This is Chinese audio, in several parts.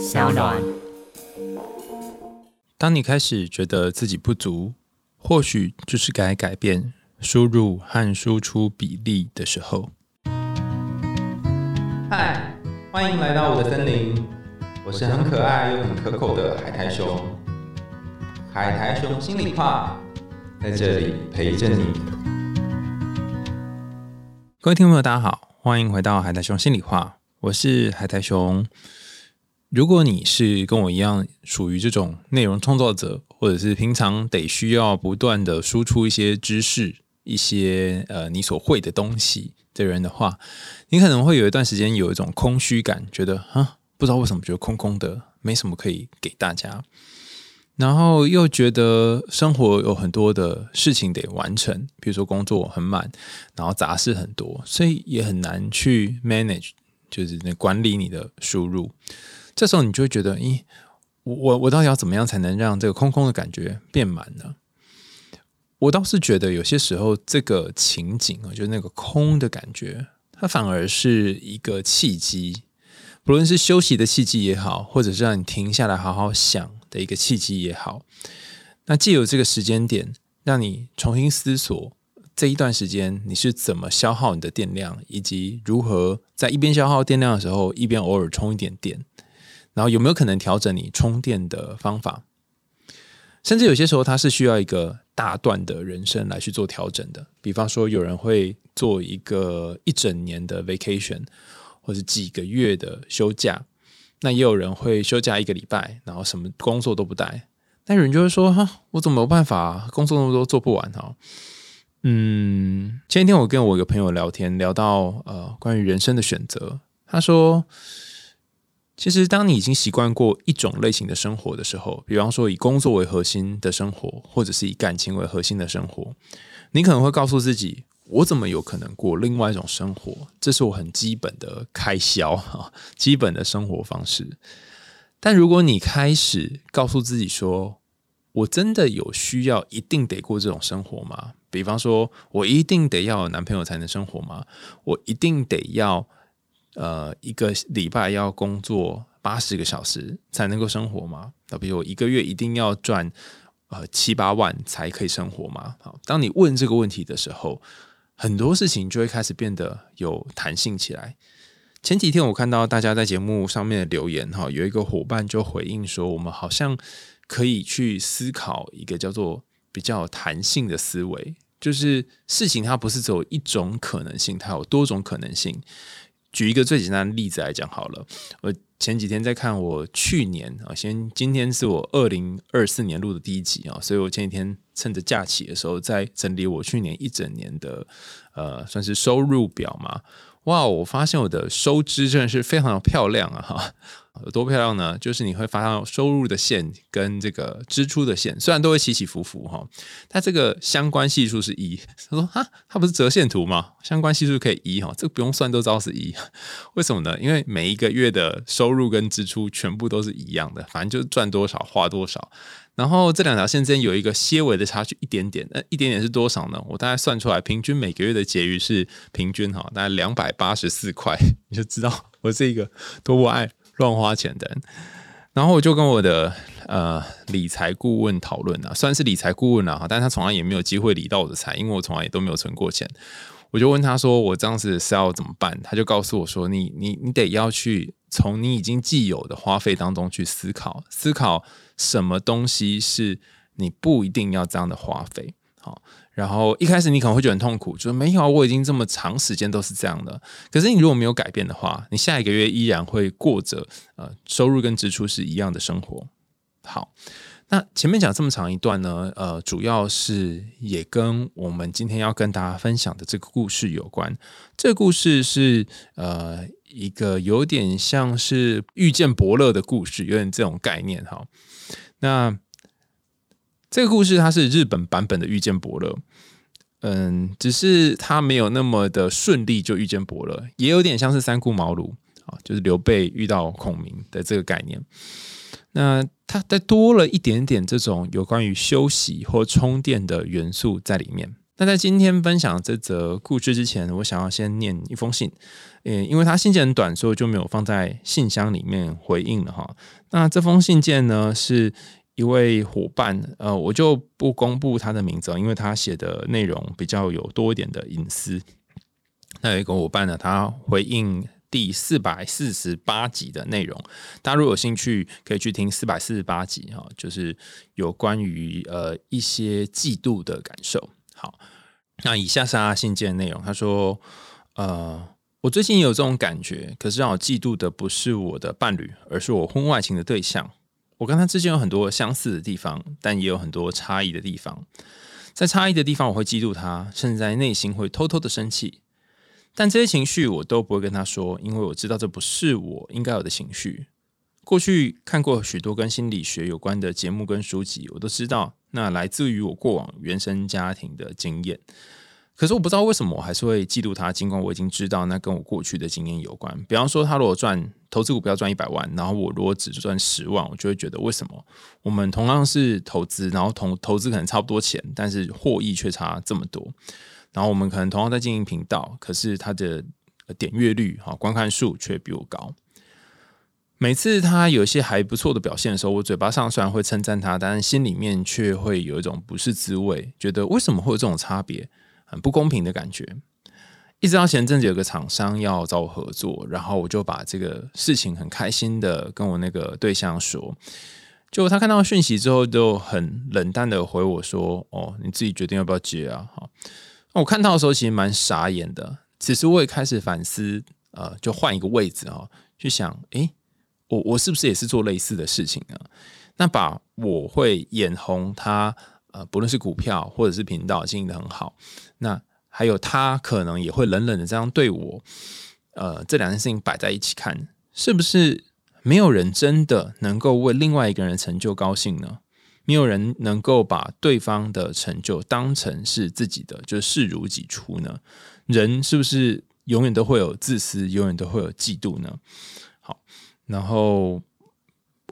小暖。当你开始觉得自己不足，或许就是该改变输入和输出比例的时候。嗨，欢迎来到我的森林，我是很可爱又很可口的海苔熊。海苔熊心里话，在这里陪着你。各位听众朋友，大家好，欢迎回到海苔熊心里话，我是海苔熊。如果你是跟我一样属于这种内容创造者，或者是平常得需要不断的输出一些知识、一些呃你所会的东西的人的话，你可能会有一段时间有一种空虚感，觉得啊不知道为什么觉得空空的，没什么可以给大家，然后又觉得生活有很多的事情得完成，比如说工作很满，然后杂事很多，所以也很难去 manage，就是那管理你的输入。这时候你就会觉得，咦，我我我到底要怎么样才能让这个空空的感觉变满呢？我倒是觉得有些时候这个情景啊，就是那个空的感觉，它反而是一个契机，不论是休息的契机也好，或者是让你停下来好好想的一个契机也好。那既有这个时间点，让你重新思索这一段时间你是怎么消耗你的电量，以及如何在一边消耗电量的时候，一边偶尔充一点电。然后有没有可能调整你充电的方法？甚至有些时候，它是需要一个大段的人生来去做调整的。比方说，有人会做一个一整年的 vacation，或者几个月的休假。那也有人会休假一个礼拜，然后什么工作都不带。但有人就会说：“哈，我怎么有办法？工作那么多做不完哈。”嗯，前一天我跟我一个朋友聊天，聊到呃关于人生的选择，他说。其实，当你已经习惯过一种类型的生活的时候，比方说以工作为核心的生活，或者是以感情为核心的生活，你可能会告诉自己：我怎么有可能过另外一种生活？这是我很基本的开销啊，基本的生活方式。但如果你开始告诉自己说：我真的有需要一定得过这种生活吗？比方说，我一定得要有男朋友才能生活吗？我一定得要？呃，一个礼拜要工作八十个小时才能够生活吗？那比如我一个月一定要赚呃七八万才可以生活吗？好，当你问这个问题的时候，很多事情就会开始变得有弹性起来。前几天我看到大家在节目上面的留言哈，有一个伙伴就回应说，我们好像可以去思考一个叫做比较弹性的思维，就是事情它不是只有一种可能性，它有多种可能性。举一个最简单的例子来讲好了，我前几天在看我去年啊，先今天是我二零二四年录的第一集啊，所以我前几天趁着假期的时候在整理我去年一整年的呃，算是收入表嘛。哇，我发现我的收支真的是非常的漂亮啊！哈，有多漂亮呢？就是你会发现收入的线跟这个支出的线，虽然都会起起伏伏哈，它这个相关系数是一。他说哈，它不是折线图吗？相关系数可以一哈，这个不用算都知道是一。为什么呢？因为每一个月的收入跟支出全部都是一样的，反正就是赚多少花多少。然后这两条线之间有一个些微的差距，一点点，那一点点是多少呢？我大概算出来，平均每个月的结余是平均哈，大概两百八十四块，你就知道我是一个多不爱乱花钱的人。然后我就跟我的呃理财顾问讨论啊，算是理财顾问了哈，但他从来也没有机会理到我的财，因为我从来也都没有存过钱。我就问他说：“我这样子是要怎么办？”他就告诉我说：“你你你得要去从你已经既有的花费当中去思考，思考。”什么东西是你不一定要这样的花费？然后一开始你可能会觉得很痛苦，就是没有，我已经这么长时间都是这样的。可是你如果没有改变的话，你下一个月依然会过着呃收入跟支出是一样的生活。好，那前面讲这么长一段呢，呃，主要是也跟我们今天要跟大家分享的这个故事有关。这个故事是呃一个有点像是遇见伯乐的故事，有点这种概念哈。那这个故事它是日本版本的遇见伯乐，嗯，只是他没有那么的顺利就遇见伯乐，也有点像是三顾茅庐啊，就是刘备遇到孔明的这个概念。那他再多了一点点这种有关于休息或充电的元素在里面。那在今天分享这则故事之前，我想要先念一封信，嗯，因为他信件很短，所以就没有放在信箱里面回应了哈。那这封信件呢，是一位伙伴，呃，我就不公布他的名字，因为他写的内容比较有多一点的隐私。那有一个伙伴呢，他回应。第四百四十八集的内容，大家如果有兴趣，可以去听四百四十八集哈，就是有关于呃一些嫉妒的感受。好，那以下是他信件内容，他说：呃，我最近也有这种感觉，可是让我嫉妒的不是我的伴侣，而是我婚外情的对象。我跟他之间有很多相似的地方，但也有很多差异的地方。在差异的地方，我会嫉妒他，甚至在内心会偷偷的生气。但这些情绪我都不会跟他说，因为我知道这不是我应该有的情绪。过去看过许多跟心理学有关的节目跟书籍，我都知道那来自于我过往原生家庭的经验。可是我不知道为什么我还是会嫉妒他，尽管我已经知道那跟我过去的经验有关。比方说，他如果赚投资股票赚一百万，然后我如果只赚十万，我就会觉得为什么我们同样是投资，然后同投资可能差不多钱，但是获益却差这么多。然后我们可能同样在经营频道，可是他的点阅率、哈观看数却比我高。每次他有一些还不错的表现的时候，我嘴巴上虽然会称赞他，但是心里面却会有一种不是滋味，觉得为什么会有这种差别，很不公平的感觉。一直到前阵子有个厂商要找我合作，然后我就把这个事情很开心的跟我那个对象说，就他看到讯息之后，就很冷淡的回我说：“哦，你自己决定要不要接啊。”好。我看到的时候其实蛮傻眼的，此时我也开始反思，呃，就换一个位置啊，去想，诶，我我是不是也是做类似的事情呢？那把我会眼红他，呃，不论是股票或者是频道经营的很好，那还有他可能也会冷冷的这样对我，呃，这两件事情摆在一起看，是不是没有人真的能够为另外一个人成就高兴呢？没有人能够把对方的成就当成是自己的，就视如己出呢？人是不是永远都会有自私，永远都会有嫉妒呢？好，然后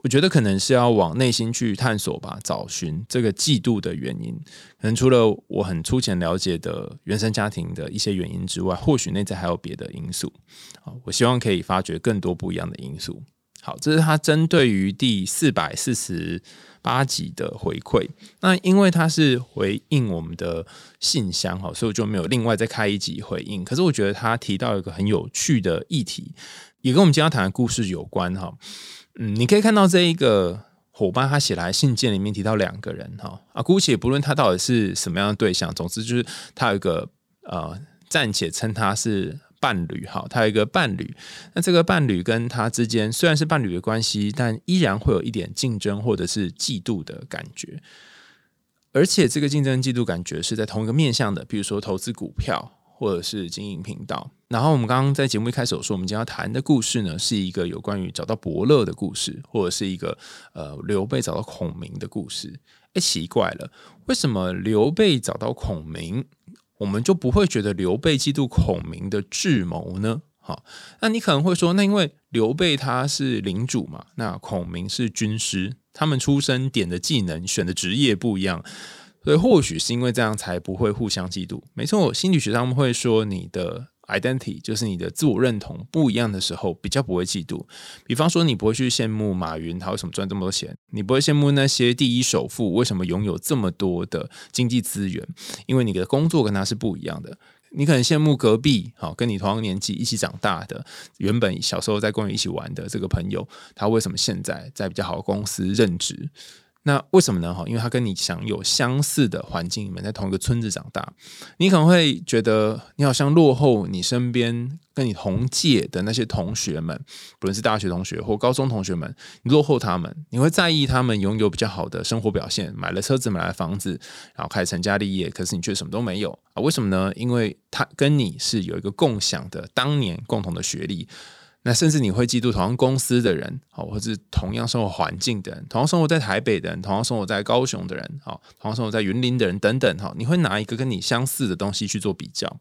我觉得可能是要往内心去探索吧，找寻这个嫉妒的原因。可能除了我很粗浅了解的原生家庭的一些原因之外，或许内在还有别的因素。好，我希望可以发掘更多不一样的因素。好，这是他针对于第四百四十。八集的回馈，那因为它是回应我们的信箱哈，所以我就没有另外再开一集回应。可是我觉得他提到一个很有趣的议题，也跟我们今天要谈的故事有关哈。嗯，你可以看到这一个伙伴他写来信件里面提到两个人哈啊，姑且不论他到底是什么样的对象，总之就是他有一个呃，暂且称他是。伴侣哈，他有一个伴侣，那这个伴侣跟他之间虽然是伴侣的关系，但依然会有一点竞争或者是嫉妒的感觉，而且这个竞争嫉妒感觉是在同一个面向的，比如说投资股票或者是经营频道。然后我们刚刚在节目一开始有说，我们今天要谈的故事呢，是一个有关于找到伯乐的故事，或者是一个呃刘备找到孔明的故事。哎，奇怪了，为什么刘备找到孔明？我们就不会觉得刘备嫉妒孔明的智谋呢？好，那你可能会说，那因为刘备他是领主嘛，那孔明是军师，他们出生点的技能选的职业不一样，所以或许是因为这样才不会互相嫉妒。没错，心理学上会说你的。identity 就是你的自我认同不一样的时候，比较不会嫉妒。比方说，你不会去羡慕马云他为什么赚这么多钱，你不会羡慕那些第一首富为什么拥有这么多的经济资源，因为你的工作跟他是不一样的。你可能羡慕隔壁，好跟你同样年纪一起长大的，原本小时候在公园一起玩的这个朋友，他为什么现在在比较好的公司任职？那为什么呢？哈，因为他跟你享有相似的环境，你们在同一个村子长大，你可能会觉得你好像落后你身边跟你同届的那些同学们，不论是大学同学或高中同学们，你落后他们，你会在意他们拥有比较好的生活表现，买了车子，买了房子，然后开始成家立业，可是你却什么都没有啊？为什么呢？因为他跟你是有一个共享的当年共同的学历。那甚至你会嫉妒同样公司的人，好，或是同样生活环境的人，同样生活在台北的人，同样生活在高雄的人，好，同样生活在云林的人等等，哈，你会拿一个跟你相似的东西去做比较。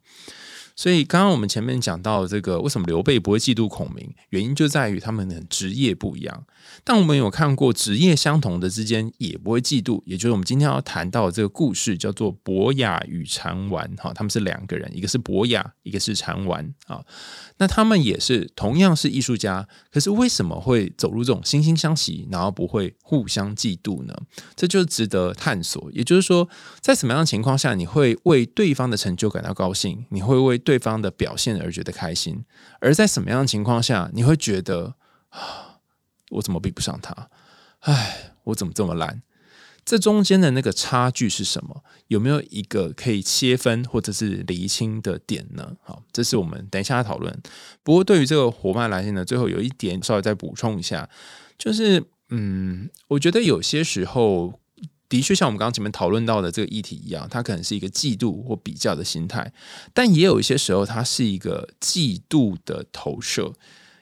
所以刚刚我们前面讲到这个，为什么刘备不会嫉妒孔明？原因就在于他们的职业不一样。但我们有看过职业相同的之间也不会嫉妒，也就是我们今天要谈到的这个故事，叫做伯雅与禅丸。哈，他们是两个人，一个是伯雅，一个是禅丸。啊，那他们也是同样是艺术家，可是为什么会走入这种惺惺相惜，然后不会互相嫉妒呢？这就值得探索。也就是说，在什么样的情况下，你会为对方的成就感到高兴？你会为对方的表现而觉得开心？而在什么样的情况下，你会觉得啊？我怎么比不上他？唉，我怎么这么烂？这中间的那个差距是什么？有没有一个可以切分或者是厘清的点呢？好，这是我们等一下讨论。不过对于这个伙伴来信呢，最后有一点稍微再补充一下，就是嗯，我觉得有些时候的确像我们刚刚前面讨论到的这个议题一样，它可能是一个嫉妒或比较的心态，但也有一些时候，它是一个嫉妒的投射。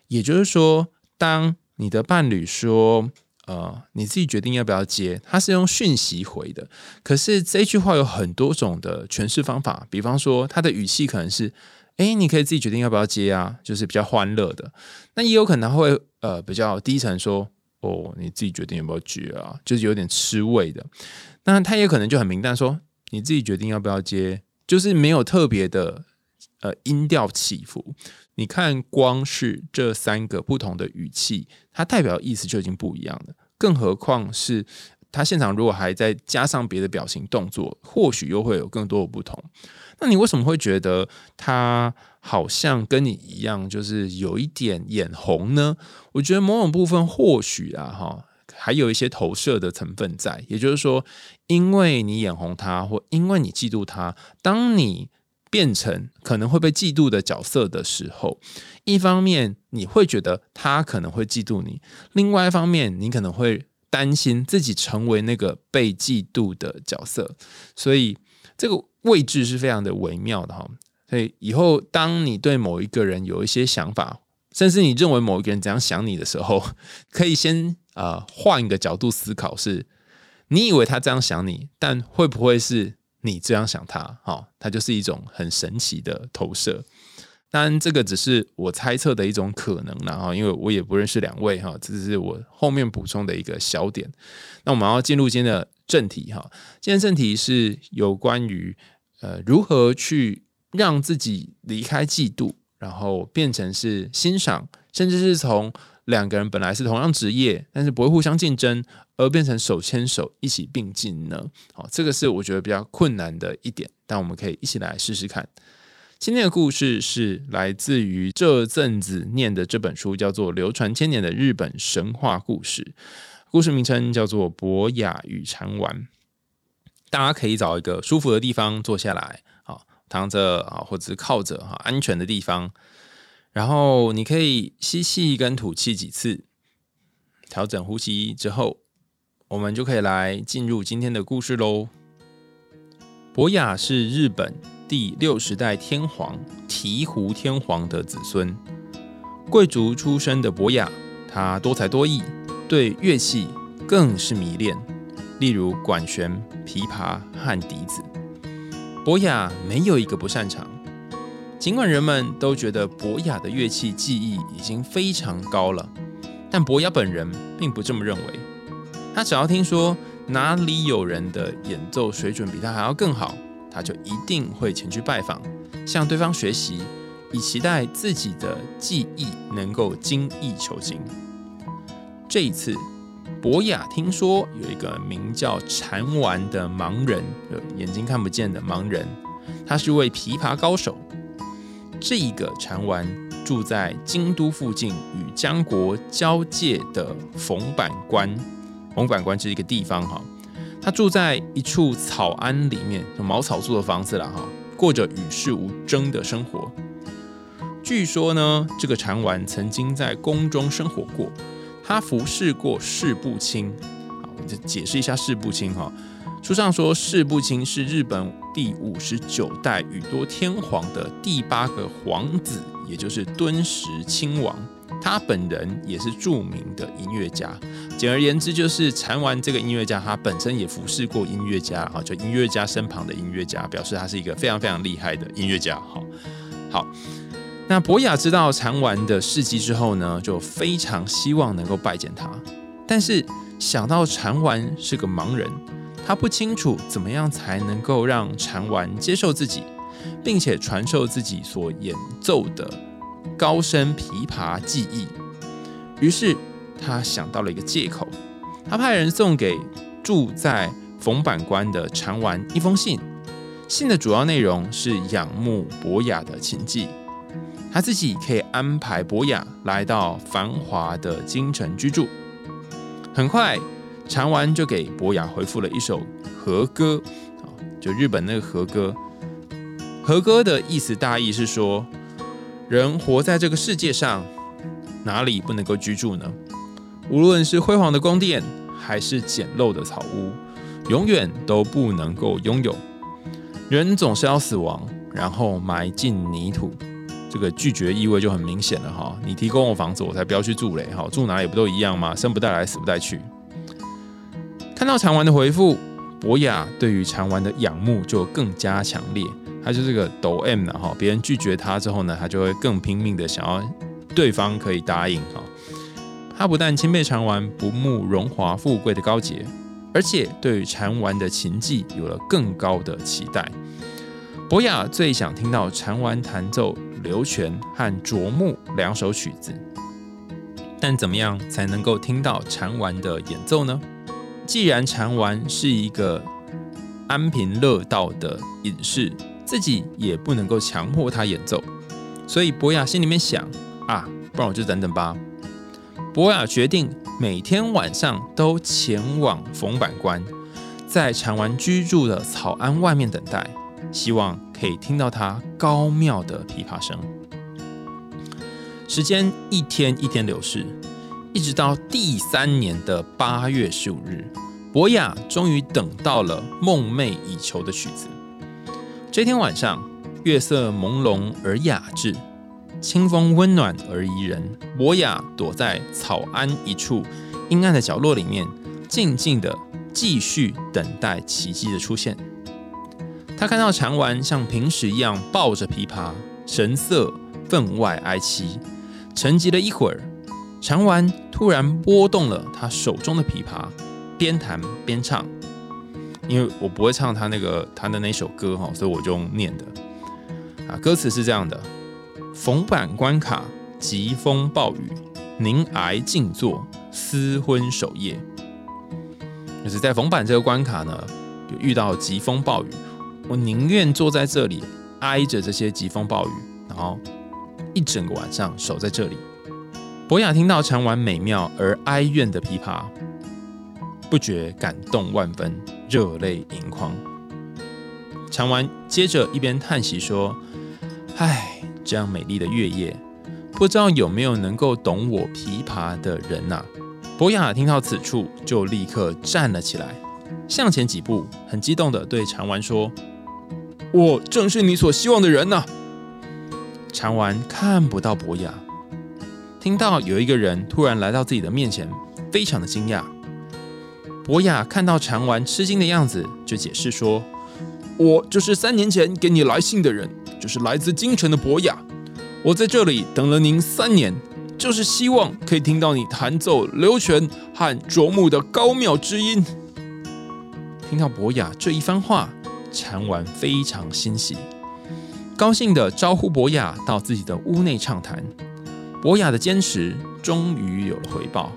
也就是说，当你的伴侣说：“呃，你自己决定要不要接。”他是用讯息回的，可是这句话有很多种的诠释方法。比方说，他的语气可能是：“哎，你可以自己决定要不要接啊。”就是比较欢乐的。那也有可能会呃比较低沉说：“哦，你自己决定要不要接啊。”就是有点吃味的。那他也可能就很明淡说：“你自己决定要不要接。”就是没有特别的呃音调起伏。你看，光是这三个不同的语气，它代表意思就已经不一样了。更何况是他现场如果还再加上别的表情动作，或许又会有更多的不同。那你为什么会觉得他好像跟你一样，就是有一点眼红呢？我觉得某种部分或许啊，哈，还有一些投射的成分在。也就是说，因为你眼红他，或因为你嫉妒他，当你。变成可能会被嫉妒的角色的时候，一方面你会觉得他可能会嫉妒你，另外一方面你可能会担心自己成为那个被嫉妒的角色，所以这个位置是非常的微妙的哈。所以以后当你对某一个人有一些想法，甚至你认为某一个人怎样想你的时候，可以先啊换一个角度思考，是你以为他这样想你，但会不会是？你这样想他，哈，他就是一种很神奇的投射。当然，这个只是我猜测的一种可能了哈，因为我也不认识两位哈，这是我后面补充的一个小点。那我们要进入今天的正题哈，今天正题是有关于呃如何去让自己离开嫉妒，然后变成是欣赏，甚至是从。两个人本来是同样职业，但是不会互相竞争，而变成手牵手一起并进呢？好，这个是我觉得比较困难的一点，但我们可以一起来试试看。今天的故事是来自于这阵子念的这本书，叫做《流传千年的日本神话故事》，故事名称叫做《博雅与禅丸》。大家可以找一个舒服的地方坐下来，好，躺着啊，或者是靠着哈，安全的地方。然后你可以吸气跟吐气几次，调整呼吸之后，我们就可以来进入今天的故事喽。博雅是日本第六十代天皇醍醐天皇的子孙，贵族出身的博雅，他多才多艺，对乐器更是迷恋，例如管弦、琵琶和笛子，博雅没有一个不擅长。尽管人们都觉得博雅的乐器技艺已经非常高了，但博雅本人并不这么认为。他只要听说哪里有人的演奏水准比他还要更好，他就一定会前去拜访，向对方学习，以期待自己的技艺能够精益求精。这一次，博雅听说有一个名叫禅丸的盲人，眼睛看不见的盲人，他是位琵琶高手。这一个禅丸住在京都附近与江国交界的冯板关，冯板关是一个地方哈。他住在一处草庵里面，就茅草做的房子了哈，过着与世无争的生活。据说呢，这个禅丸曾经在宫中生活过，他服侍过侍部清。好，我就解释一下侍部清哈。书上说，世部清是日本第五十九代宇多天皇的第八个皇子，也就是敦实亲王。他本人也是著名的音乐家。简而言之，就是禅丸这个音乐家，他本身也服侍过音乐家啊，就音乐家身旁的音乐家，表示他是一个非常非常厉害的音乐家。好，好，那博雅知道禅丸的事迹之后呢，就非常希望能够拜见他，但是想到禅丸是个盲人，他不清楚怎么样才能够让禅丸接受自己，并且传授自己所演奏的高深琵琶技艺。于是他想到了一个借口，他派人送给住在冯板关的禅丸一封信。信的主要内容是仰慕博雅的琴技，他自己可以安排博雅来到繁华的京城居住。很快，禅丸就给博雅回复了一首和歌，啊，就日本那个和歌。和歌的意思大意是说，人活在这个世界上，哪里不能够居住呢？无论是辉煌的宫殿，还是简陋的草屋，永远都不能够拥有。人总是要死亡，然后埋进泥土，这个拒绝意味就很明显了哈。你提供我房子，我才不要去住嘞哈。住哪里不都一样吗？生不带来，死不带去。看到长丸的回复，博雅对于长丸的仰慕就更加强烈。他就是个抖 M 的哈，别人拒绝他之后呢，他就会更拼命的想要对方可以答应哈。他不但钦佩长丸不慕荣华富贵的高洁。而且对于禅丸的琴技有了更高的期待。博雅最想听到禅丸弹奏《流泉》和《啄木》两首曲子，但怎么样才能够听到禅丸的演奏呢？既然禅丸是一个安贫乐道的隐士，自己也不能够强迫他演奏，所以博雅心里面想：啊，不然我就等等吧。博雅决定。每天晚上都前往冯板关，在禅丸居住的草庵外面等待，希望可以听到他高妙的琵琶声。时间一天一天流逝，一直到第三年的八月十五日，博雅终于等到了梦寐以求的曲子。这天晚上，月色朦胧而雅致。清风温暖而宜人，博雅躲在草庵一处阴暗的角落里面，静静的继续等待奇迹的出现。他看到禅丸像平时一样抱着琵琶，神色分外哀戚。沉寂了一会儿，禅丸突然拨动了他手中的琵琶，边弹边唱。因为我不会唱他那个弹的那首歌哈，所以我就念的。啊，歌词是这样的。逢板关卡，疾风暴雨，宁挨静坐，思昏守夜。就是在逢板这个关卡呢，就遇到疾风暴雨，我宁愿坐在这里，挨着这些疾风暴雨，然后一整个晚上守在这里。博雅听到唱完美妙而哀怨的琵琶，不觉感动万分，热泪盈眶。唱完，接着一边叹息说：“唉。”这样美丽的月夜，不知道有没有能够懂我琵琶的人呐？博雅听到此处，就立刻站了起来，向前几步，很激动的对禅丸说：“我正是你所希望的人呐！”禅丸看不到博雅，听到有一个人突然来到自己的面前，非常的惊讶。博雅看到禅丸吃惊的样子，就解释说：“我就是三年前给你来信的人。”就是来自京城的博雅，我在这里等了您三年，就是希望可以听到你弹奏流泉和啄木的高妙之音。听到博雅这一番话，禅丸非常欣喜，高兴的招呼博雅到自己的屋内畅谈。博雅的坚持终于有了回报，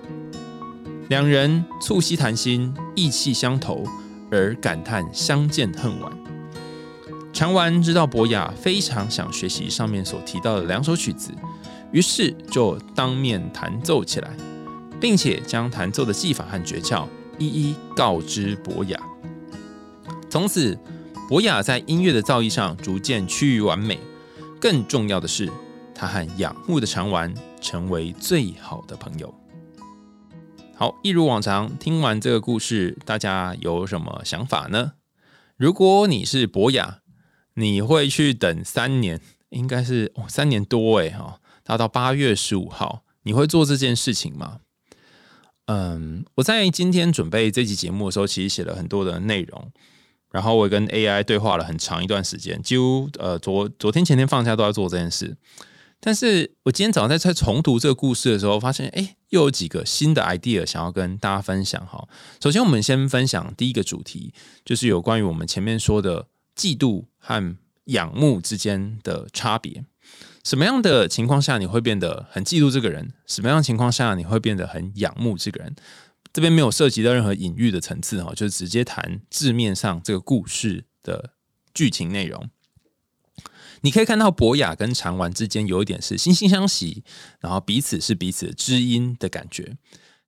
两人促膝谈心，意气相投，而感叹相见恨晚。禅丸知道博雅非常想学习上面所提到的两首曲子，于是就当面弹奏起来，并且将弹奏的技法和诀窍一一告知博雅。从此，博雅在音乐的造诣上逐渐趋于完美。更重要的是，他和仰慕的禅丸成为最好的朋友。好，一如往常，听完这个故事，大家有什么想法呢？如果你是博雅，你会去等三年，应该是哦三年多哎哈，达到八月十五号，你会做这件事情吗？嗯，我在今天准备这期节目的时候，其实写了很多的内容。然后我跟 AI 对话了很长一段时间，几乎呃昨昨天前天放假都在做这件事。但是我今天早上在在重读这个故事的时候，发现哎，又有几个新的 idea 想要跟大家分享哈。首先，我们先分享第一个主题，就是有关于我们前面说的嫉妒和仰慕之间的差别。什么样的情况下你会变得很嫉妒这个人？什么样的情况下你会变得很仰慕这个人？这边没有涉及到任何隐喻的层次哈，就是直接谈字面上这个故事的剧情内容。你可以看到博雅跟长丸之间有一点是惺惺相惜，然后彼此是彼此的知音的感觉。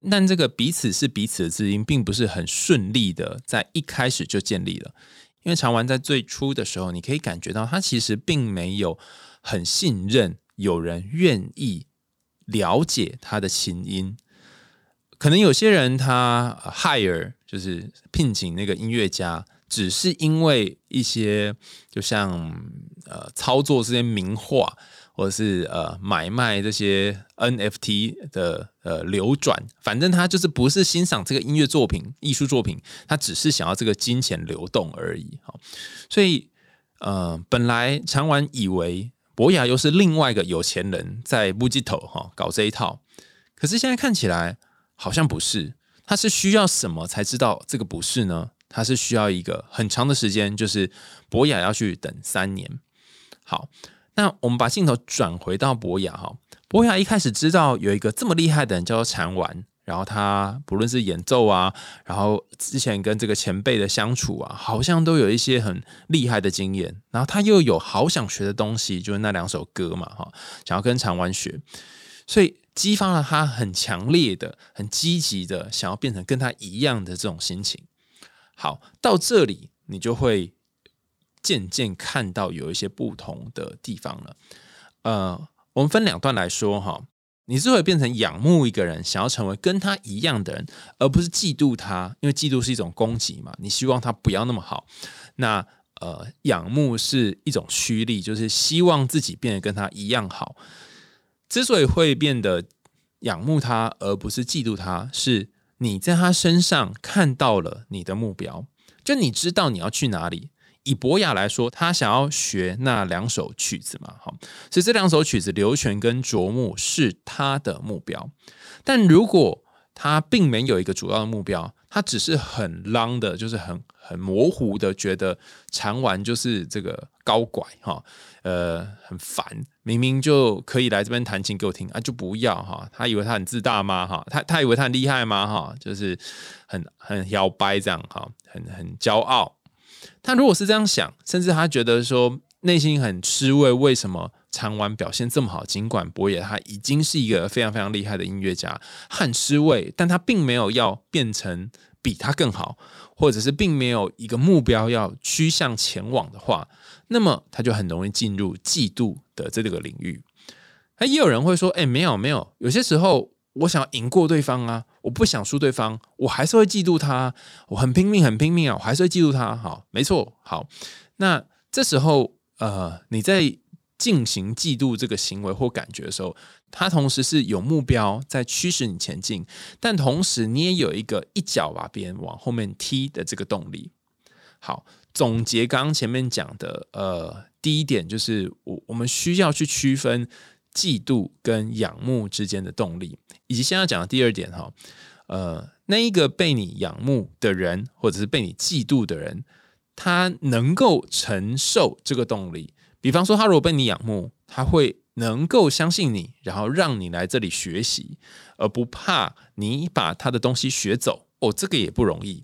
但这个彼此是彼此的知音，并不是很顺利的在一开始就建立了。因为长丸在最初的时候，你可以感觉到他其实并没有很信任有人愿意了解他的琴音。可能有些人他 hire 就是聘请那个音乐家。只是因为一些，就像呃操作这些名画，或者是呃买卖这些 NFT 的呃流转，反正他就是不是欣赏这个音乐作品、艺术作品，他只是想要这个金钱流动而已。好，所以呃本来常玩以为博雅又是另外一个有钱人在木吉头哈搞这一套，可是现在看起来好像不是，他是需要什么才知道这个不是呢？他是需要一个很长的时间，就是博雅要去等三年。好，那我们把镜头转回到博雅哈，博雅一开始知道有一个这么厉害的人叫做禅丸，然后他不论是演奏啊，然后之前跟这个前辈的相处啊，好像都有一些很厉害的经验，然后他又有好想学的东西，就是那两首歌嘛哈，想要跟禅丸学，所以激发了他很强烈的、很积极的想要变成跟他一样的这种心情。好，到这里你就会渐渐看到有一些不同的地方了。呃，我们分两段来说哈。你是会变成仰慕一个人，想要成为跟他一样的人，而不是嫉妒他，因为嫉妒是一种攻击嘛。你希望他不要那么好。那呃，仰慕是一种趋利，就是希望自己变得跟他一样好。之所以会变得仰慕他，而不是嫉妒他，是。你在他身上看到了你的目标，就你知道你要去哪里。以博雅来说，他想要学那两首曲子嘛，好，所以这两首曲子流泉跟啄木是他的目标。但如果他并没有一个主要的目标，他只是很浪的，就是很很模糊的，觉得弹完就是这个高拐哈，呃，很烦。明明就可以来这边弹琴给我听啊，就不要哈。他以为他很自大吗？哈，他他以为他很厉害吗？哈，就是很很摇摆这样哈，很很骄傲。他如果是这样想，甚至他觉得说内心很吃味，为什么？唱完表现这么好，尽管博野他已经是一个非常非常厉害的音乐家，很失位，但他并没有要变成比他更好，或者是并没有一个目标要趋向前往的话，那么他就很容易进入嫉妒的这个领域。那也有人会说：“哎，没有没有，有些时候我想要赢过对方啊，我不想输对方，我还是会嫉妒他，我很拼命很拼命啊，我还是会嫉妒他。”好，没错，好，那这时候呃，你在。进行嫉妒这个行为或感觉的时候，他同时是有目标在驱使你前进，但同时你也有一个一脚把别人往后面踢的这个动力。好，总结刚刚前面讲的，呃，第一点就是我我们需要去区分嫉妒跟仰慕之间的动力，以及现在讲的第二点哈，呃，那一个被你仰慕的人或者是被你嫉妒的人，他能够承受这个动力。比方说，他如果被你仰慕，他会能够相信你，然后让你来这里学习，而不怕你把他的东西学走。哦，这个也不容易。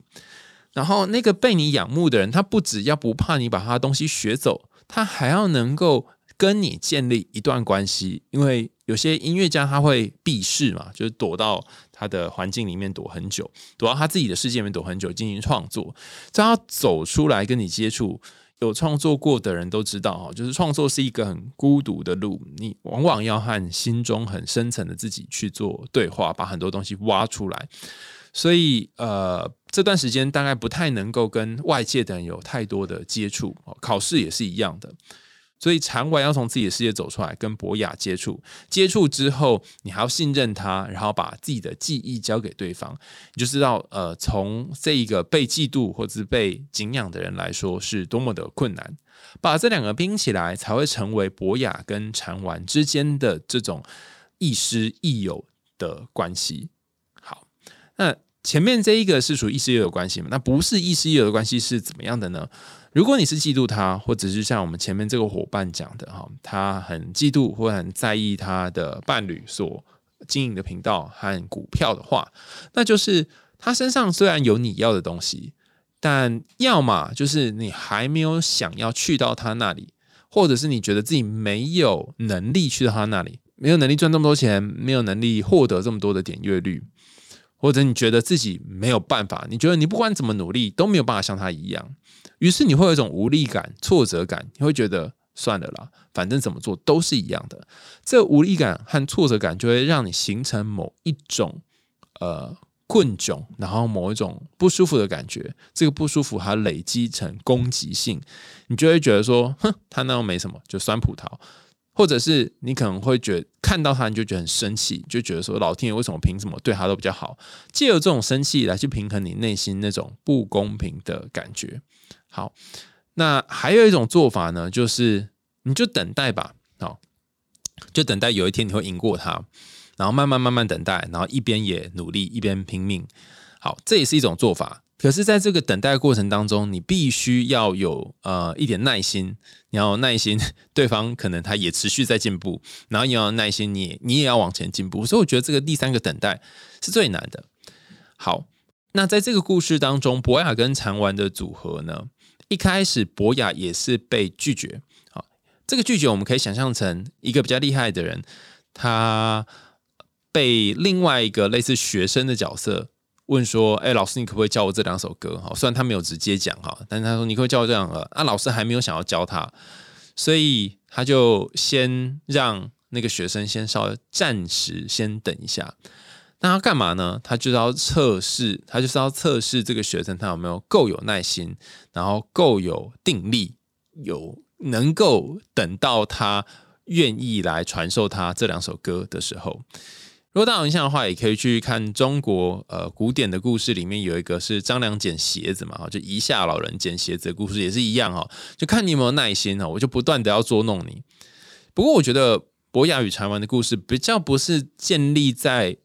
然后，那个被你仰慕的人，他不只要不怕你把他的东西学走，他还要能够跟你建立一段关系。因为有些音乐家他会避世嘛，就是躲到他的环境里面躲很久，躲到他自己的世界里面躲很久进行创作，在他走出来跟你接触。有创作过的人都知道哈，就是创作是一个很孤独的路，你往往要和心中很深层的自己去做对话，把很多东西挖出来。所以呃，这段时间大概不太能够跟外界的人有太多的接触。考试也是一样的。所以禅丸要从自己的世界走出来，跟博雅接触。接触之后，你还要信任他，然后把自己的记忆交给对方，你就知道，呃，从这一个被嫉妒或者是被敬仰的人来说，是多么的困难。把这两个拼起来，才会成为博雅跟禅丸之间的这种亦师亦友的关系。好，那前面这一个是属于亦师亦友关系嘛？那不是亦师亦友的关系是怎么样的呢？如果你是嫉妒他，或者是像我们前面这个伙伴讲的哈，他很嫉妒或很在意他的伴侣所经营的频道和股票的话，那就是他身上虽然有你要的东西，但要么就是你还没有想要去到他那里，或者是你觉得自己没有能力去到他那里，没有能力赚这么多钱，没有能力获得这么多的点阅率，或者你觉得自己没有办法，你觉得你不管怎么努力都没有办法像他一样。于是你会有一种无力感、挫折感，你会觉得算了啦，反正怎么做都是一样的。这无力感和挫折感就会让你形成某一种呃困窘，然后某一种不舒服的感觉。这个不舒服还累积成攻击性，你就会觉得说，哼，他那又没什么，就酸葡萄。或者是你可能会觉得看到他你就觉得很生气，就觉得说老天爷为什么凭什么对他都比较好？借由这种生气来去平衡你内心那种不公平的感觉。好，那还有一种做法呢，就是你就等待吧，好，就等待有一天你会赢过他，然后慢慢慢慢等待，然后一边也努力一边拼命。好，这也是一种做法。可是，在这个等待过程当中，你必须要有呃一点耐心，你要耐心，对方可能他也持续在进步，然后你要耐心，你你也要往前进步。所以，我觉得这个第三个等待是最难的。好，那在这个故事当中，博雅跟禅丸的组合呢？一开始，博雅也是被拒绝。好，这个拒绝我们可以想象成一个比较厉害的人，他被另外一个类似学生的角色问说：“哎，老师，你可不可以教我这两首歌？”哈，虽然他没有直接讲哈，但是他说：“你可以教我这两个。”啊，老师还没有想要教他，所以他就先让那个学生先稍微暂时先等一下。那他干嘛呢？他就是要测试，他就是要测试这个学生他有没有够有耐心，然后够有定力，有能够等到他愿意来传授他这两首歌的时候。如果大家有印象的话，也可以去看中国呃古典的故事，里面有一个是张良捡鞋子嘛，就一下老人捡鞋子的故事也是一样哈，就看你有没有耐心哈，我就不断的要捉弄你。不过我觉得博雅与禅丸的故事比较不是建立在。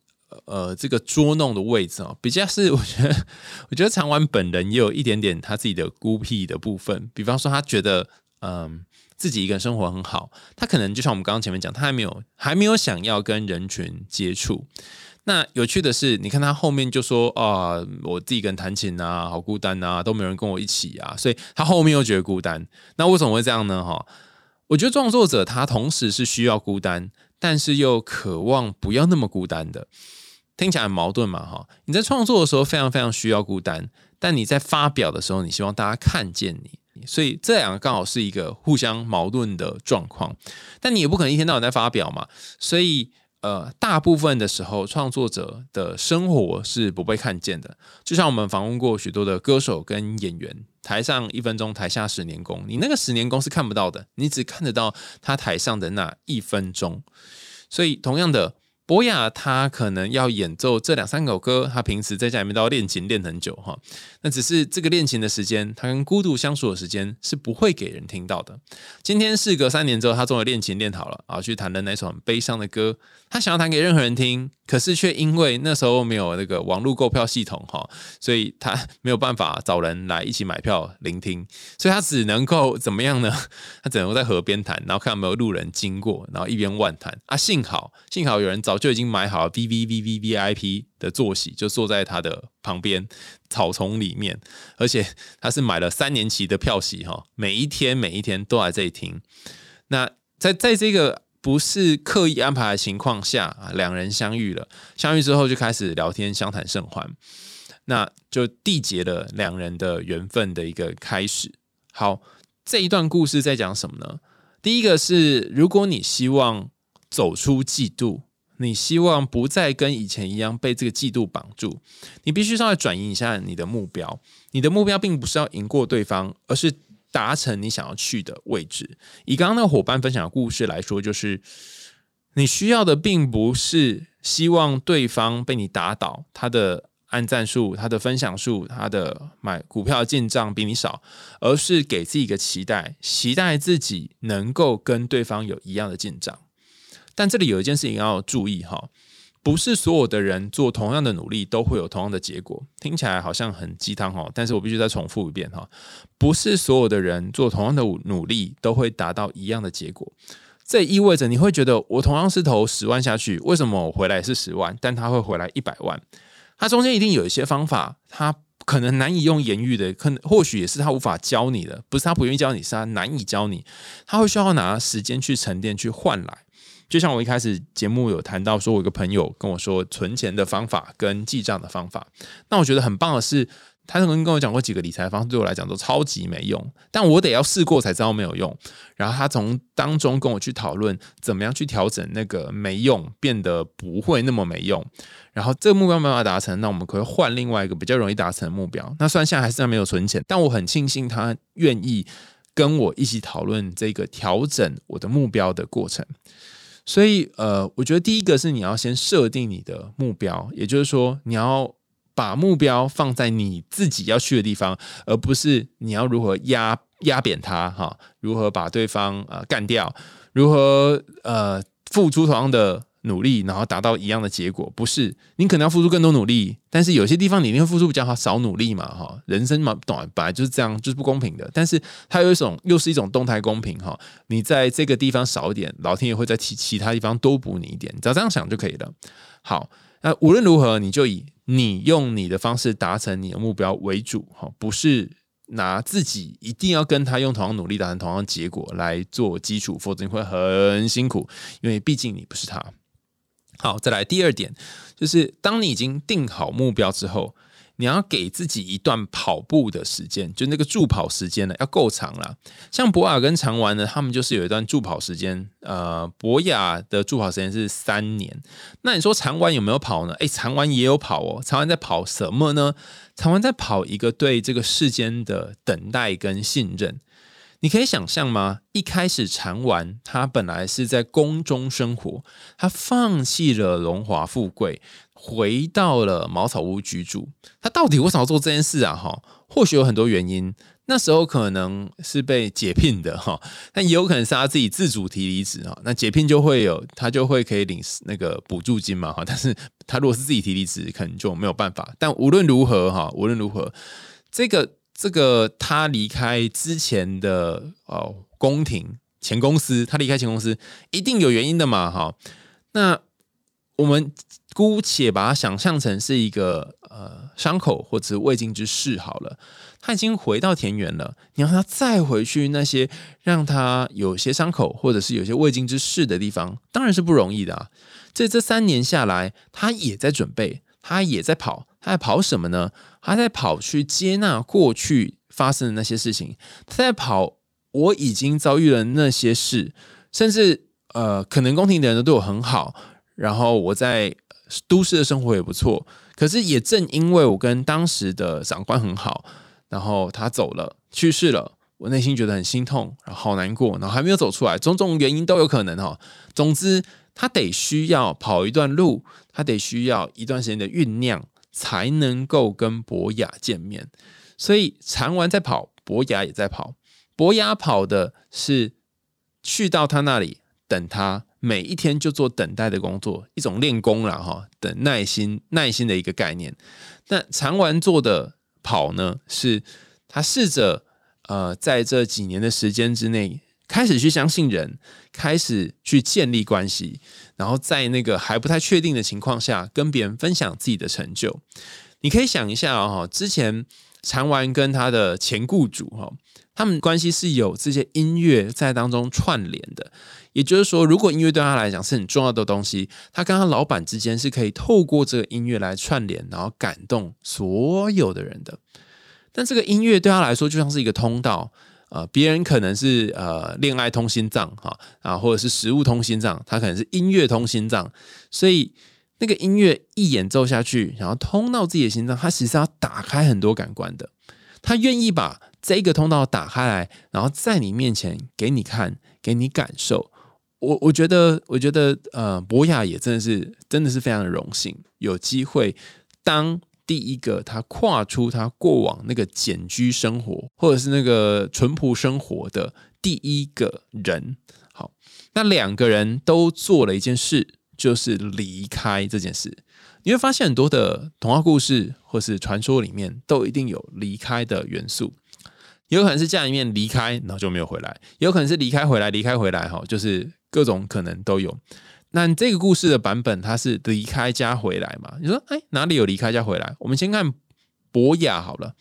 呃，这个捉弄的位置哦，比较是 我觉得，我觉得长丸本人也有一点点他自己的孤僻的部分。比方说，他觉得嗯，自己一个人生活很好，他可能就像我们刚刚前面讲，他还没有还没有想要跟人群接触。那有趣的是，你看他后面就说啊，我自己一个人弹琴啊，好孤单啊，都没人跟我一起啊，所以他后面又觉得孤单。那为什么会这样呢？哈，我觉得创作者他同时是需要孤单，但是又渴望不要那么孤单的。听起来很矛盾嘛，哈！你在创作的时候非常非常需要孤单，但你在发表的时候，你希望大家看见你，所以这两个刚好是一个互相矛盾的状况。但你也不可能一天到晚在发表嘛，所以呃，大部分的时候，创作者的生活是不被看见的。就像我们访问过许多的歌手跟演员，台上一分钟，台下十年功，你那个十年功是看不到的，你只看得到他台上的那一分钟。所以同样的。博雅他可能要演奏这两三首歌，他平时在家里面都要练琴练很久哈。那只是这个练琴的时间，他跟孤独相处的时间是不会给人听到的。今天事隔三年之后，他终于练琴练好了啊，去弹的那首很悲伤的歌，他想要弹给任何人听。可是却因为那时候没有那个网络购票系统哈，所以他没有办法找人来一起买票聆听，所以他只能够怎么样呢？他只能在河边弹，然后看有没有路人经过，然后一边乱弹啊。幸好幸好有人早就已经买好了 V V V V V I P 的坐席，就坐在他的旁边草丛里面，而且他是买了三年期的票席哈，每一天每一天都来这里听。那在在这个。不是刻意安排的情况下啊，两人相遇了，相遇之后就开始聊天，相谈甚欢，那就缔结了两人的缘分的一个开始。好，这一段故事在讲什么呢？第一个是，如果你希望走出嫉妒，你希望不再跟以前一样被这个嫉妒绑住，你必须稍微转移一下你的目标。你的目标并不是要赢过对方，而是达成你想要去的位置。以刚刚那个伙伴分享的故事来说，就是你需要的并不是希望对方被你打倒，他的按赞数、他的分享数、他的买股票进账比你少，而是给自己一个期待，期待自己能够跟对方有一样的进账。但这里有一件事情要注意哈。不是所有的人做同样的努力都会有同样的结果，听起来好像很鸡汤哈，但是我必须再重复一遍哈，不是所有的人做同样的努力都会达到一样的结果。这意味着你会觉得我同样是投十万下去，为什么我回来是十万，但他会回来一百万？他中间一定有一些方法，他可能难以用言语的，可能或许也是他无法教你的，不是他不愿意教你，是他难以教你，他会需要拿时间去沉淀去换来。就像我一开始节目有谈到，说我一个朋友跟我说存钱的方法跟记账的方法，那我觉得很棒的是，他曾经跟我讲过几个理财方式，对我来讲都超级没用，但我得要试过才知道没有用。然后他从当中跟我去讨论怎么样去调整那个没用，变得不会那么没用。然后这个目标没办法达成，那我们可以换另外一个比较容易达成的目标。那虽然现在还是在没有存钱，但我很庆幸他愿意跟我一起讨论这个调整我的目标的过程。所以，呃，我觉得第一个是你要先设定你的目标，也就是说，你要把目标放在你自己要去的地方，而不是你要如何压压扁他，哈，如何把对方呃干掉，如何呃付出同样的。努力，然后达到一样的结果，不是你可能要付出更多努力，但是有些地方你一定会付出比较好少努力嘛，哈，人生嘛，短本来就是这样，就是不公平的。但是它有一种又是一种动态公平，哈，你在这个地方少一点，老天爷会在其其他地方多补你一点，只要这样想就可以了。好，那无论如何，你就以你用你的方式达成你的目标为主，哈，不是拿自己一定要跟他用同样努力达成同样结果来做基础，否则你会很辛苦，因为毕竟你不是他。好，再来第二点，就是当你已经定好目标之后，你要给自己一段跑步的时间，就那个助跑时间呢，要够长了。像博雅跟长玩呢，他们就是有一段助跑时间。呃，博雅的助跑时间是三年。那你说长玩有没有跑呢？诶，长玩也有跑哦。长玩在跑什么呢？长玩在跑一个对这个世间的等待跟信任。你可以想象吗？一开始禅丸他本来是在宫中生活，他放弃了荣华富贵，回到了茅草屋居住。他到底为什么要做这件事啊？哈，或许有很多原因。那时候可能是被解聘的哈，但也有可能是他自己自主提离职哈。那解聘就会有他就会可以领那个补助金嘛哈。但是他如果是自己提离职，可能就没有办法。但无论如何哈，无论如何这个。这个他离开之前的哦宫廷前公司，他离开前公司一定有原因的嘛？哈，那我们姑且把它想象成是一个呃伤口或者是未尽之事好了。他已经回到田园了，你让他再回去那些让他有些伤口或者是有些未尽之事的地方，当然是不容易的啊。这这三年下来，他也在准备，他也在跑。他在跑什么呢？他在跑去接纳过去发生的那些事情。他在跑，我已经遭遇了那些事，甚至呃，可能宫廷的人都对我很好，然后我在都市的生活也不错。可是也正因为我跟当时的长官很好，然后他走了，去世了，我内心觉得很心痛，然后好难过，然后还没有走出来，种种原因都有可能哈。总之，他得需要跑一段路，他得需要一段时间的酝酿。才能够跟博雅见面，所以禅完在跑，博雅也在跑。博雅跑的是去到他那里等他，每一天就做等待的工作，一种练功了哈，等耐心、耐心的一个概念。那禅完做的跑呢，是他试着呃，在这几年的时间之内。开始去相信人，开始去建立关系，然后在那个还不太确定的情况下，跟别人分享自己的成就。你可以想一下哦，之前禅丸跟他的前雇主哈，他们关系是有这些音乐在当中串联的。也就是说，如果音乐对他来讲是很重要的东西，他跟他老板之间是可以透过这个音乐来串联，然后感动所有的人的。但这个音乐对他来说就像是一个通道。呃，别人可能是呃恋爱通心脏哈啊，或者是食物通心脏，他可能是音乐通心脏，所以那个音乐一演奏下去，然后通到自己的心脏，他其实要打开很多感官的，他愿意把这个通道打开来，然后在你面前给你看，给你感受。我我觉得，我觉得，呃，博雅也真的是，真的是非常的荣幸，有机会当第一个他跨出他过往那个简居生活，或者是那个淳朴生活的第一个人。好，那两个人都做了一件事，就是离开这件事。你会发现很多的童话故事或是传说里面，都一定有离开的元素。有可能是家里面离开，然后就没有回来；有可能是离开回来，离开回来，哈，就是。各种可能都有。那这个故事的版本，它是离开家回来嘛？你说，哎，哪里有离开家回来？我们先看博雅好了。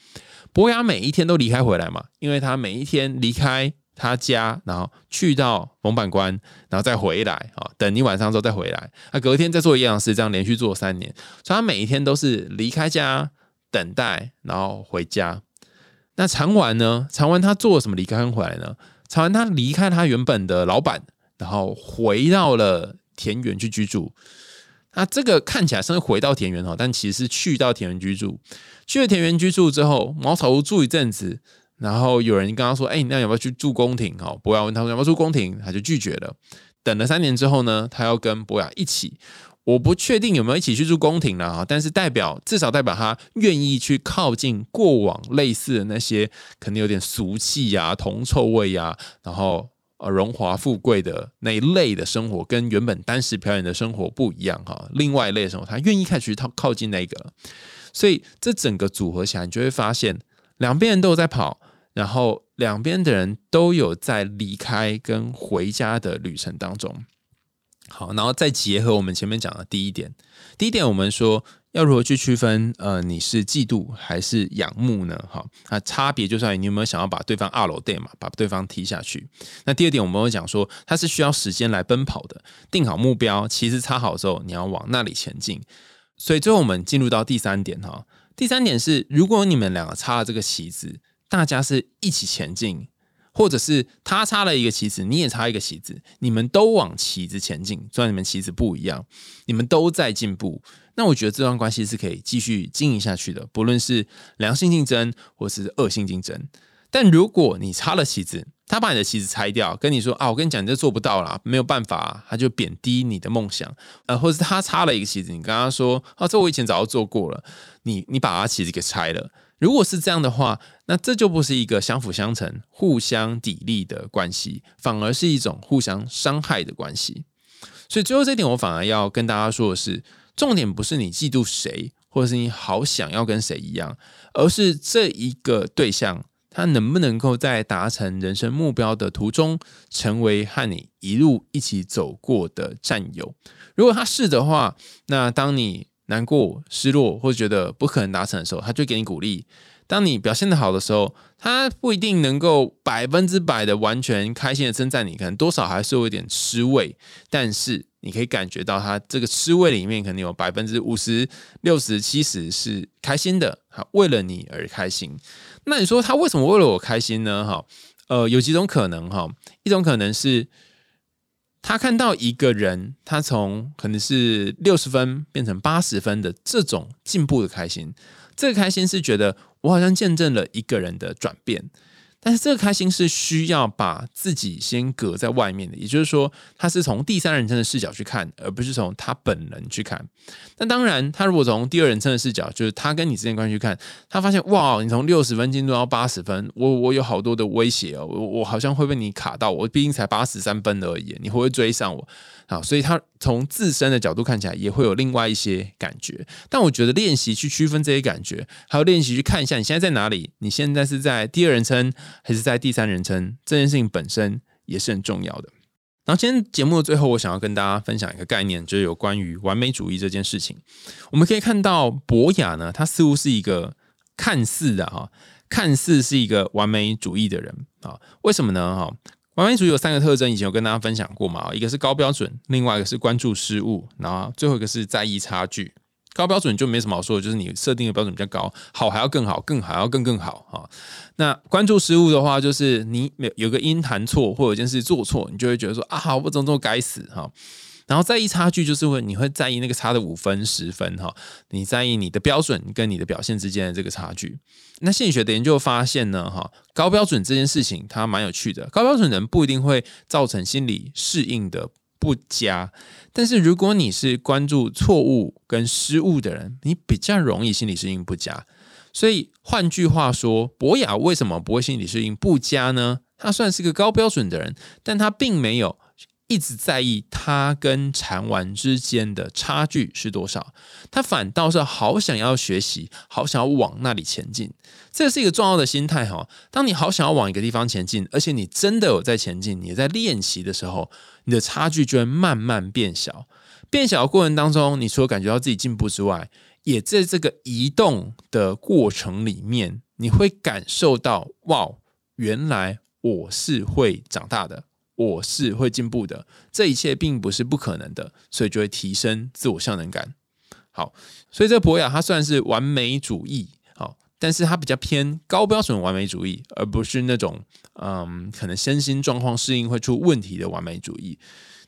博雅每一天都离开回来嘛，因为他每一天离开他家，然后去到冯板关，然后再回来啊，等一晚上之后再回来。他隔天再做一样事，这样连续做三年，所以他每一天都是离开家，等待，然后回家。那长完呢？长完他做了什么离开回来呢？长完他离开他原本的老板。然后回到了田园去居住，那这个看起来是回到田园哈，但其实是去到田园居住。去了田园居住之后，茅草屋住一阵子，然后有人跟他说：“哎，那要不要去住宫廷？”哈，博雅问他说：“要不要住宫廷？”他就拒绝了。等了三年之后呢，他要跟博雅一起，我不确定有没有一起去住宫廷了哈，但是代表至少代表他愿意去靠近过往类似的那些可能有点俗气呀、铜臭味呀，然后。呃，荣华富贵的那一类的生活，跟原本单时表演的生活不一样哈。另外一类的生活，他愿意开始去靠靠近那个，所以这整个组合起来，你就会发现两边人都有在跑，然后两边的人都有在离开跟回家的旅程当中。好，然后再结合我们前面讲的第一点，第一点我们说。要如何去区分？呃，你是嫉妒还是仰慕呢？哈，那差别就在于你有没有想要把对方二楼电嘛，把对方踢下去。那第二点，我们会讲说，它是需要时间来奔跑的。定好目标，其实插好之后，你要往那里前进。所以最后我们进入到第三点哈。第三点是，如果你们两个插了这个旗子，大家是一起前进。或者是他插了一个旗子，你也插一个旗子，你们都往旗子前进，虽然你们旗子不一样，你们都在进步。那我觉得这段关系是可以继续经营下去的，不论是良性竞争或是恶性竞争。但如果你插了旗子，他把你的旗子拆掉，跟你说啊，我跟你讲，你这做不到啦，没有办法，他就贬低你的梦想。呃，或是他插了一个旗子，你跟他说啊，这我以前早就做过了，你你把他旗子给拆了。如果是这样的话，那这就不是一个相辅相成、互相砥砺的关系，反而是一种互相伤害的关系。所以最后这点，我反而要跟大家说的是，重点不是你嫉妒谁，或者是你好想要跟谁一样，而是这一个对象他能不能够在达成人生目标的途中，成为和你一路一起走过的战友。如果他是的话，那当你。难过、失落或者觉得不可能达成的时候，他就给你鼓励。当你表现的好的时候，他不一定能够百分之百的完全开心的称赞你，可能多少还是有一点吃味。但是你可以感觉到他这个吃味里面，可能有百分之五十六十七十是开心的，他为了你而开心。那你说他为什么为了我开心呢？哈，呃，有几种可能哈，一种可能是。他看到一个人，他从可能是六十分变成八十分的这种进步的开心，这个开心是觉得我好像见证了一个人的转变。但是这个开心是需要把自己先隔在外面的，也就是说，他是从第三人称的视角去看，而不是从他本人去看。那当然，他如果从第二人称的视角，就是他跟你之间关系去看，他发现哇，你从六十分进入到八十分，我我有好多的威胁哦，我我好像会被你卡到，我毕竟才八十三分而已，你会不会追上我？好，所以他从自身的角度看起来也会有另外一些感觉，但我觉得练习去区分这些感觉，还有练习去看一下你现在在哪里，你现在是在第二人称还是在第三人称，这件事情本身也是很重要的。然后今天节目的最后，我想要跟大家分享一个概念，就是有关于完美主义这件事情。我们可以看到博雅呢，他似乎是一个看似的哈，看似是一个完美主义的人啊，为什么呢？哈？完美主义有三个特征，以前有跟大家分享过嘛？一个是高标准，另外一个是关注失误，然后最后一个是在意差距。高标准就没什么好说的，就是你设定的标准比较高，好还要更好，更好要更更好哈。那关注失误的话，就是你有有个音弹错或者一件事做错，你就会觉得说啊，我怎么这么该死哈。然后在意差距就是会你会在意那个差的五分十分哈，你在意你的标准跟你的表现之间的这个差距。那心理学的研究发现呢，哈，高标准这件事情它蛮有趣的。高标准人不一定会造成心理适应的不佳，但是如果你是关注错误跟失误的人，你比较容易心理适应不佳。所以换句话说，博雅为什么不会心理适应不佳呢？他算是个高标准的人，但他并没有。一直在意他跟禅丸之间的差距是多少，他反倒是好想要学习，好想要往那里前进。这是一个重要的心态哈。当你好想要往一个地方前进，而且你真的有在前进，你在练习的时候，你的差距就会慢慢变小。变小的过程当中，你除了感觉到自己进步之外，也在这个移动的过程里面，你会感受到哇，原来我是会长大的。我是会进步的，这一切并不是不可能的，所以就会提升自我效能感。好，所以这博雅他算是完美主义，好，但是他比较偏高标准完美主义，而不是那种嗯，可能身心状况适应会出问题的完美主义。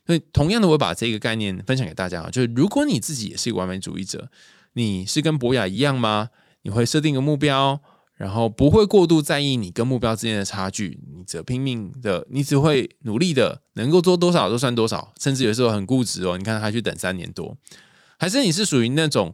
所以同样的，我把这个概念分享给大家啊，就是如果你自己也是一个完美主义者，你是跟博雅一样吗？你会设定一个目标？然后不会过度在意你跟目标之间的差距，你只拼命的，你只会努力的，能够做多少就算多少，甚至有时候很固执哦。你看他去等三年多，还是你是属于那种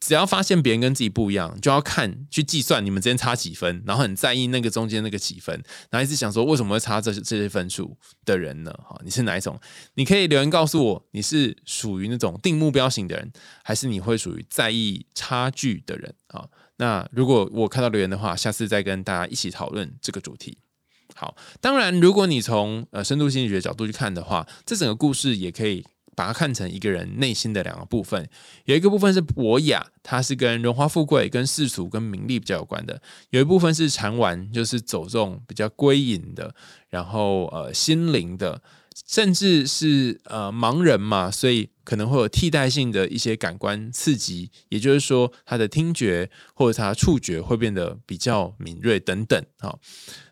只要发现别人跟自己不一样，就要看去计算你们之间差几分，然后很在意那个中间那个几分，然后一直想说为什么会差这这些分数的人呢？哈，你是哪一种？你可以留言告诉我，你是属于那种定目标型的人，还是你会属于在意差距的人啊？那如果我看到留言的话，下次再跟大家一起讨论这个主题。好，当然，如果你从呃深度心理学角度去看的话，这整个故事也可以把它看成一个人内心的两个部分。有一个部分是博雅，它是跟荣华富贵、跟世俗、跟名利比较有关的；有一部分是禅玩，就是走这种比较归隐的，然后呃心灵的。甚至是呃盲人嘛，所以可能会有替代性的一些感官刺激，也就是说他的听觉或者他触觉会变得比较敏锐等等。好，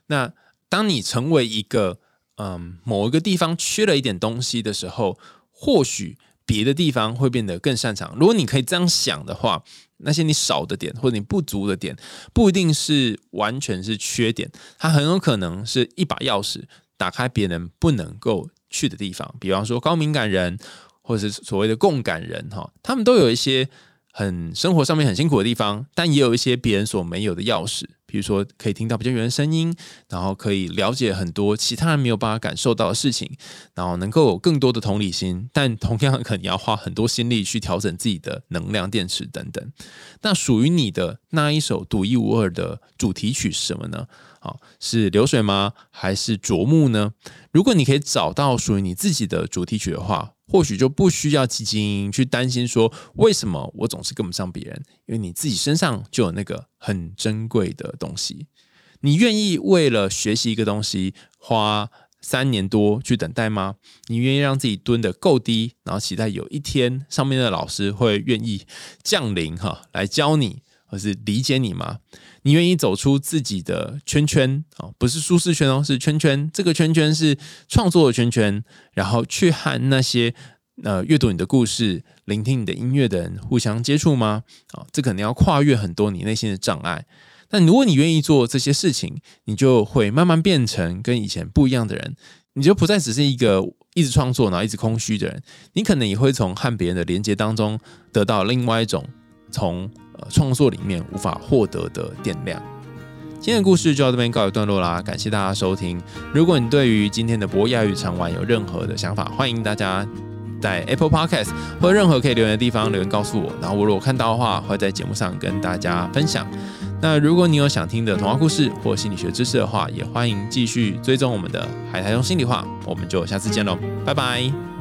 那当你成为一个嗯某一个地方缺了一点东西的时候，或许别的地方会变得更擅长。如果你可以这样想的话，那些你少的点或者你不足的点，不一定是完全是缺点，它很有可能是一把钥匙。打开别人不能够去的地方，比方说高敏感人，或者是所谓的共感人，哈，他们都有一些很生活上面很辛苦的地方，但也有一些别人所没有的钥匙，比如说可以听到比较远的声音，然后可以了解很多其他人没有办法感受到的事情，然后能够有更多的同理心，但同样可能要花很多心力去调整自己的能量电池等等。那属于你的那一首独一无二的主题曲是什么呢？好，是流水吗？还是啄木呢？如果你可以找到属于你自己的主题曲的话，或许就不需要基金去担心说为什么我总是跟不上别人，因为你自己身上就有那个很珍贵的东西。你愿意为了学习一个东西花三年多去等待吗？你愿意让自己蹲得够低，然后期待有一天上面的老师会愿意降临哈来教你？而是理解你吗？你愿意走出自己的圈圈啊？不是舒适圈哦，是圈圈。这个圈圈是创作的圈圈，然后去和那些呃阅读你的故事、聆听你的音乐的人互相接触吗？啊，这可能要跨越很多你内心的障碍。但如果你愿意做这些事情，你就会慢慢变成跟以前不一样的人。你就不再只是一个一直创作然后一直空虚的人。你可能也会从和别人的连接当中得到另外一种从。呃创作里面无法获得的电量。今天的故事就到这边告一段落啦，感谢大家收听。如果你对于今天的博雅与长玩有任何的想法，欢迎大家在 Apple Podcast 或任何可以留言的地方留言告诉我。然后我如果看到的话，会在节目上跟大家分享。那如果你有想听的童话故事或心理学知识的话，也欢迎继续追踪我们的海苔熊心里话。我们就下次见喽，拜拜。